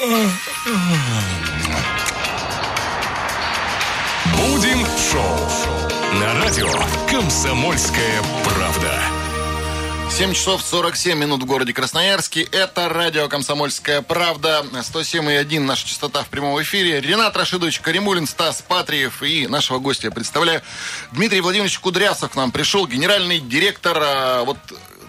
Будем шоу на радио «Комсомольская правда». 7 часов 47 минут в городе Красноярске. Это радио «Комсомольская правда». 107,1 наша частота в прямом эфире. Ренат Рашидович Каримулин, Стас Патриев и нашего гостя я представляю. Дмитрий Владимирович Кудрясов к нам пришел, генеральный директор а, вот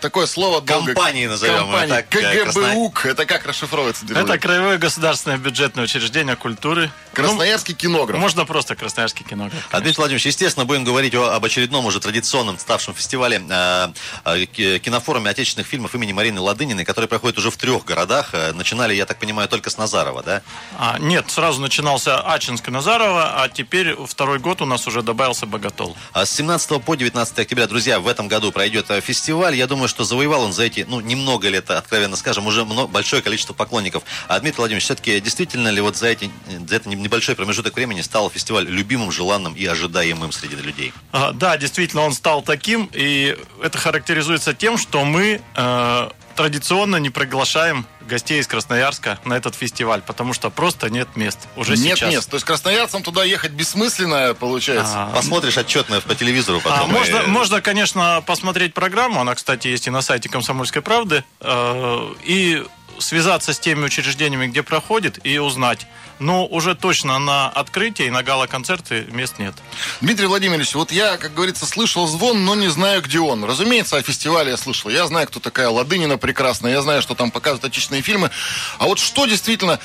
такое слово долго... Компании назовем Компании. это так, э, КГБУК. Это как расшифровывается? Это Краевое государственное бюджетное учреждение культуры. Красноярский кинограф. Ну, можно просто Красноярский кинограф. А, Дмитрий Владимирович, естественно, будем говорить о, об очередном уже традиционном ставшем фестивале э, э, кинофоруме отечественных фильмов имени Марины Ладыниной, который проходит уже в трех городах. Э, начинали, я так понимаю, только с Назарова, да? А, нет, сразу начинался Ачинск и Назарова, а теперь второй год у нас уже добавился Боготол. А с 17 по 19 октября, друзья, в этом году пройдет э, фестиваль. Я думаю, что завоевал он за эти, ну, немного лет, откровенно скажем, уже много, большое количество поклонников. А Дмитрий Владимирович, все-таки действительно ли вот за, эти, за это небольшой промежуток времени стал фестиваль любимым, желанным и ожидаемым среди людей? А, да, действительно, он стал таким, и это характеризуется тем, что мы э, традиционно не приглашаем гостей из Красноярска на этот фестиваль, потому что просто нет мест уже нет сейчас. мест. То есть красноярцам туда ехать бессмысленно получается. А, Посмотришь отчетно по телевизору А, потом. можно, и- можно, конечно, посмотреть программу. Она, кстати, есть и на сайте Комсомольской правды. э, и связаться с теми учреждениями, где проходит, и узнать. Но уже точно на открытие и на гала-концерты мест нет. Дмитрий Владимирович, вот я, как говорится, слышал звон, но не знаю, где он. Разумеется, о фестивале я слышал. Я знаю, кто такая Ладынина прекрасная, я знаю, что там показывают отечественные фильмы. А вот что действительно...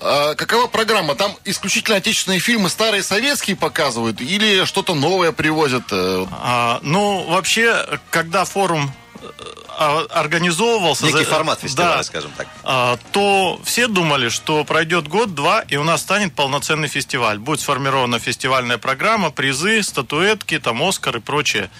э, Какова программа? Там исключительно отечественные фильмы старые советские показывают или что-то новое привозят? э, А, ну, вообще, когда форум э, а, организовывался... Некий за- формат фестиваля, да, скажем так. а, то все думали, что пройдет год-два, и у нас станет полноценный фестиваль. Будет сформирована фестивальная программа, призы, статуэтки, там, Оскар и прочее.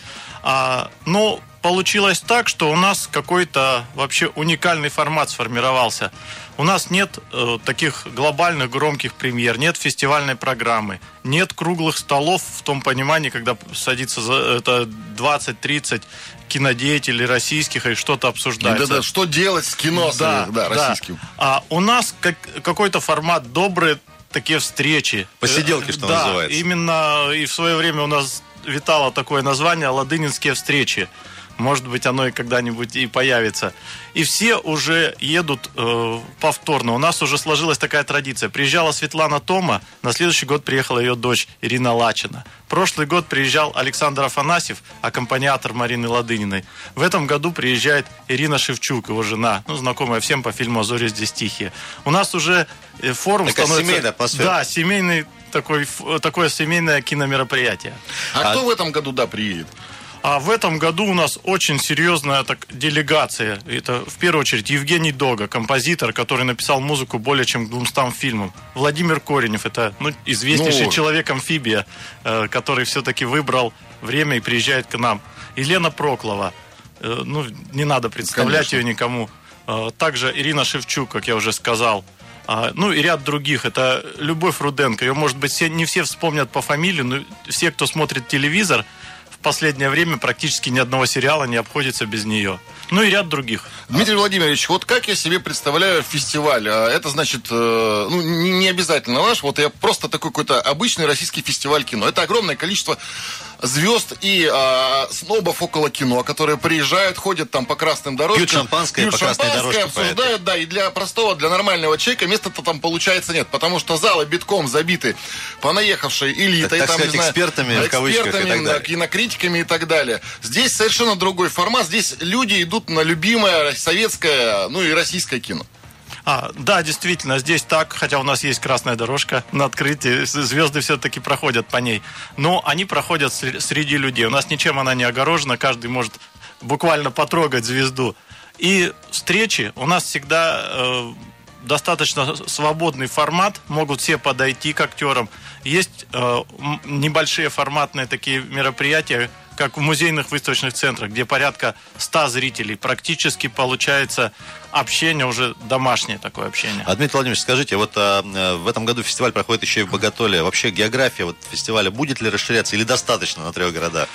А, но получилось так, что у нас какой-то вообще уникальный формат сформировался. У нас нет э, таких глобальных громких премьер, нет фестивальной программы, нет круглых столов в том понимании, когда садится за, это 20-30 кинодеятелей российских и что-то обсуждается. Да-да, что делать с кино Да, э, да, да. российским? А у нас как, какой-то формат добрые такие встречи. Посиделки, Э, что да, называется. именно и в свое время у нас витало такое название «Ладынинские встречи». Может быть, оно и когда-нибудь и появится. И все уже едут э, повторно. У нас уже сложилась такая традиция. Приезжала Светлана Тома, на следующий год приехала ее дочь Ирина Лачина. Прошлый год приезжал Александр Афанасьев, аккомпаниатор Марины Ладыниной. В этом году приезжает Ирина Шевчук, его жена, ну, знакомая всем по фильму «А зори здесь тихие». У нас уже э, форум Такая становится... семейная атмосфера. Да, семейный такой, такое семейное киномероприятие. А, кто в этом году, да, приедет? А в этом году у нас очень серьезная так, делегация. Это в первую очередь Евгений Дога, композитор, который написал музыку более чем к 200 фильмам. Владимир Коренев, это ну, известнейший Ну. человек-амфибия, э, который все-таки выбрал время и приезжает к нам. Елена Проклова, э, ну, не надо представлять Конечно. ее никому. Э, также Ирина Шевчук, как я уже сказал. А, Ну и ряд других. Это Любовь Руденко. Ее, может быть, все, не все вспомнят по фамилии, но все, кто смотрит телевизор, последнее время практически ни одного сериала не обходится без нее. Ну и ряд других. Дмитрий Владимирович, вот как я себе представляю фестиваль? А Это значит, э, ну, не обязательно ваш, вот я просто такой какой-то обычный российский фестиваль кино. Это огромное количество звезд и а, снобов около кино, которые приезжают, ходят там по красным дорожкам. Пьют шампанское пьют по шампанское, дорожке обсуждают, да, и для простого, для нормального человека места-то там получается нет, потому что залы битком забиты понаехавшей элитой. Так там, сказать, знаю, экспертами в кавычках и экспертами, так да, далее. кинокритиками и так далее. Здесь совершенно другой формат. Здесь люди идут на любимое советское, ну и российское кино. А, да, действительно, здесь так, хотя у нас есть красная дорожка на открытии, звезды все-таки проходят по ней. Но они проходят сре- среди людей. У нас ничем она не огорожена, каждый может буквально потрогать звезду. И встречи у нас всегда э, достаточно свободный формат, могут все подойти к актерам. Есть э, небольшие форматные такие мероприятия, как в музейных выставочных центрах, где порядка 100 зрителей. Практически получается общение уже домашнее такое общение. А, Дмитрий Владимирович, скажите, вот а, э, в этом году фестиваль проходит еще и в Боготоле. Вообще география вот фестиваля будет ли расширяться или достаточно на трех городах?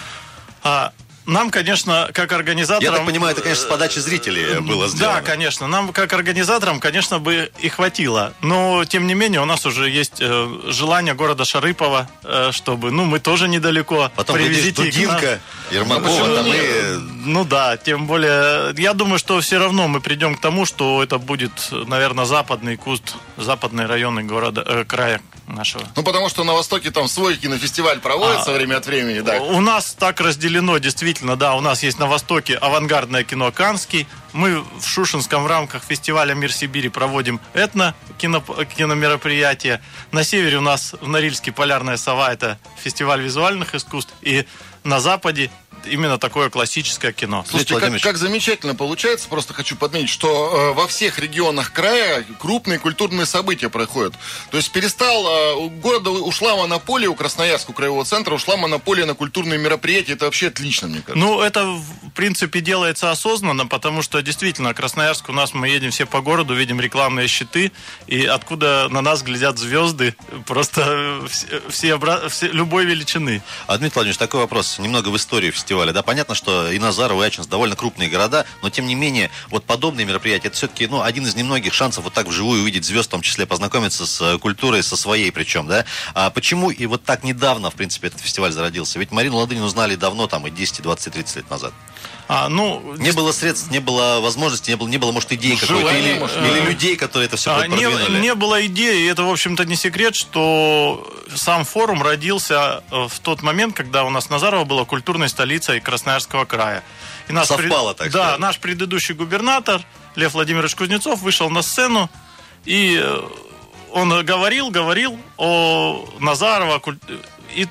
А, нам, конечно, как организаторам... Я так понимаю, это, конечно, с подачи зрителей было сделано. Да, конечно. Нам, как организаторам, конечно, бы и хватило. Но, тем не менее, у нас уже есть э, желание города Шарыпова, э, чтобы, ну, мы тоже недалеко. Потом, глядишь, Дудинка, Ермакова, там и... Ну да, тем более, я думаю, что все равно мы придем к тому, что это будет, наверное, западный куст, западный район города, э, края нашего. Ну, потому что на Востоке там свой кинофестиваль проводится а, время от времени, да. У нас так разделено, действительно, да, у нас есть на Востоке авангардное кино «Канский», мы в Шушинском в рамках фестиваля «Мир Сибири» проводим этно кино, киномероприятие. На севере у нас в Норильске «Полярная сова» — это фестиваль визуальных искусств. И на западе именно такое классическое кино. Слушайте, как, как замечательно получается, просто хочу подметить, что э, во всех регионах края крупные культурные события проходят. То есть перестал, э, у города ушла монополия, у Красноярского краевого центра ушла монополия на культурные мероприятия. Это вообще отлично, мне кажется. Ну, это, в принципе, делается осознанно, потому что действительно, Красноярск у нас, мы едем все по городу, видим рекламные щиты, и откуда на нас глядят звезды, просто все, все, все любой величины. А, Дмитрий Владимирович, такой вопрос, немного в историю фестиваля фестиваля. Да, понятно, что и Назаров, и Ачинск довольно крупные города, но тем не менее, вот подобные мероприятия, это все-таки, ну, один из немногих шансов вот так вживую увидеть звезд, в том числе познакомиться с э, культурой, со своей причем, да. А почему и вот так недавно, в принципе, этот фестиваль зародился? Ведь Марину Ладынину знали давно, там, и 10, 20, 30 лет назад. А, ну, не было средств, не было возможности, не было, не было может, идей какой-то, или, или людей, которые это все а, не, не было идеи, и это, в общем-то, не секрет, что сам форум родился э, в тот момент, когда у нас Назарова была культурной столицей Красноярского края. И наш Совпало, так Да, сказать. наш предыдущий губернатор Лев Владимирович Кузнецов вышел на сцену, и э, он говорил, говорил о Назарова, и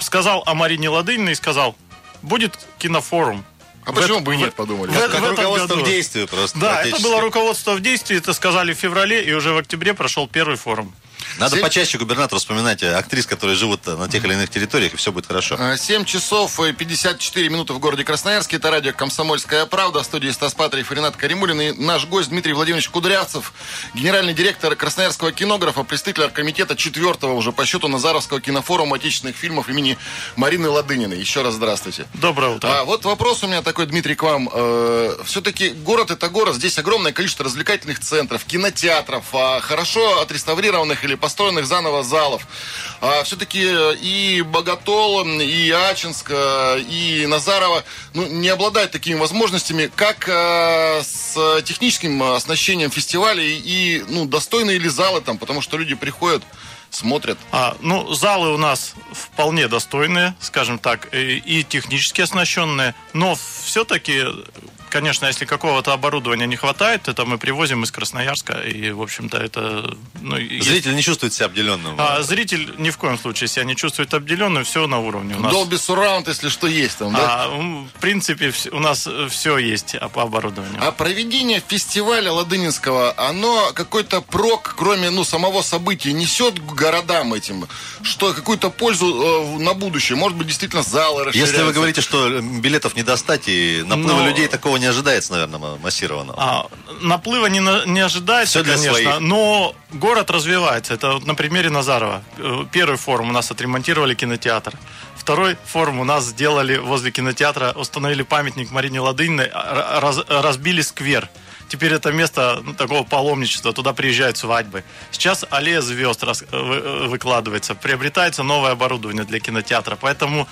сказал о Марине Ладыниной, и сказал, будет кинофорум. А почему это, бы и нет, подумали? В, как, как руководство году. в действии просто. Да, это было руководство в действии, это сказали в феврале, и уже в октябре прошел первый форум. Надо 7... почаще губернатору вспоминать актрис, которые живут на тех или иных территориях, и все будет хорошо. 7 а, часов и 54 минуты в городе Красноярске. Это радио «Комсомольская правда». В студии Стас Патриев и Ренат Каримулин. И наш гость Дмитрий Владимирович Кудрявцев, генеральный директор Красноярского кинографа, представитель комитета четвертого уже по счету Назаровского кинофорума отечественных фильмов имени Марины Ладыниной. Еще раз здравствуйте. Доброе утро. А вот вопрос у меня такой, Дмитрий, к вам. Э, все-таки город это город. Здесь огромное количество развлекательных центров, кинотеатров, а хорошо отреставрированных или построенных заново залов. А, все-таки э, и Боготол, и Ачинск, э, и Назарова ну, не обладают такими возможностями, как а, с техническим оснащением фестиваля и ну, достойные ли залы там, потому что люди приходят смотрят? А, ну, залы у нас вполне достойные, скажем так, и, и технически оснащенные, но все-таки конечно, если какого-то оборудования не хватает, это мы привозим из Красноярска, и, в общем-то, это... Ну, зритель есть... не чувствует себя обделенным. А, зритель ни в коем случае себя не чувствует обделенным, все на уровне. У нас... Dolby Surround, если что, есть там, да? А, в принципе, у нас все есть по оборудованию. А проведение фестиваля Ладынинского, оно какой-то прок, кроме, ну, самого события, несет городам этим? Что, какую-то пользу э, на будущее? Может быть, действительно, залы расширяются? Если вы говорите, что билетов не достать и наплыва Но... людей такого не ожидается, наверное, массированного. А, наплыва не, не ожидается, Все для конечно, своих. но город развивается. Это вот на примере Назарова. Э, первый форум у нас отремонтировали кинотеатр. Второй форум у нас сделали возле кинотеатра, установили памятник Марине Ладыниной, а, раз, разбили сквер. Теперь это место ну, такого паломничества, туда приезжают свадьбы. Сейчас аллея звезд раз, вы, э, выкладывается, приобретается новое оборудование для кинотеатра. Поэтому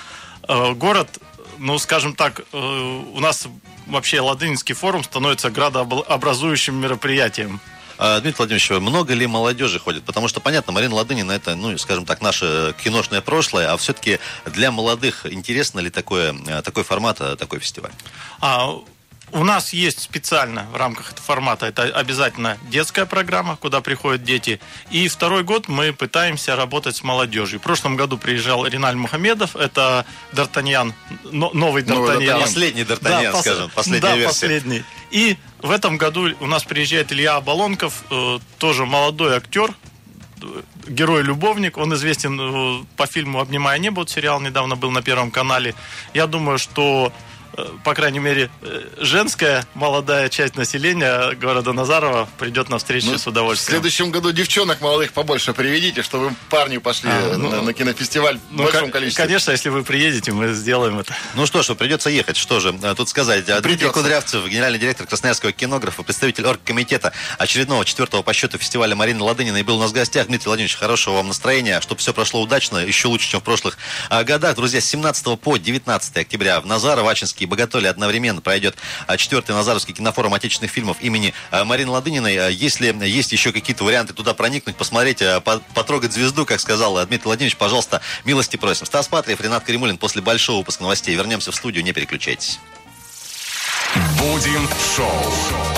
э, город ну, скажем так, э, у нас вообще Ладынинский форум становится градообразующим мероприятием. А, Дмитрий Владимирович, много ли молодежи ходит? Потому что, понятно, Марина Ладынина это, ну, скажем так, наше киношное прошлое, а все-таки для молодых интересно ли такое, э, такой формат, э, такой фестиваль? А, у нас есть специально в рамках этого формата, это обязательно детская программа, куда приходят дети. И второй год мы пытаемся работать с молодежью. В прошлом году приезжал Риналь Мухамедов, это Д'Артаньян, новый Д'Артаньян. Последний Д'Артаньян, да, скажем, последняя да, версия. последний. И в этом году у нас приезжает Илья Оболонков, э, тоже молодой актер, герой-любовник. Он известен э, по фильму «Обнимая небо». Вот сериал недавно был на Первом канале. Я думаю, что по крайней мере, э, женская молодая часть населения города Назарова придет на встречу Ну, с В удовольствием. следующем году девчонок молодых побольше приведите, чтобы парни пошли А, э, ну, на, на кинофестиваль в Ну, большом ко- количестве. Конечно, если вы приедете, мы сделаем это. Ну что ж, придется ехать. Что же э, тут сказать? Э, Дмитрий Придется. Кудрявцев, генеральный директор Красноярского кинографа, представитель оргкомитета очередного четвертого по счету фестиваля Марины Ладынина и был у нас в гостях. Дмитрий Владимирович, хорошего вам настроения, чтобы все прошло удачно, еще лучше, чем в прошлых а, годах. Друзья, с 17 по 19 октября в Назарово, Ачинске и Боготоле одновременно пройдет а, четвертый Назаровский кинофорум отечественных фильмов имени а, Марины Ладыниной. А, Если есть еще какие-то варианты туда проникнуть, посмотреть, а, по- потрогать звезду, как сказал а, Дмитрий Владимирович, пожалуйста, милости просим. Стас Патриев, Ренат Каримулин после большого выпуска новостей. Вернемся в студию, не переключайтесь. Будем шоу.